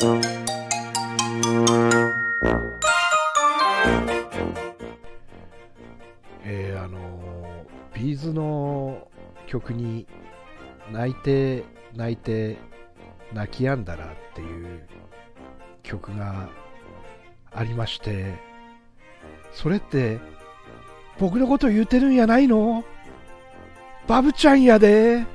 えー、あのビーズの曲に泣いて泣いて泣き止んだらっていう曲がありましてそれって僕のこと言うてるんやないの？バブちゃんやで。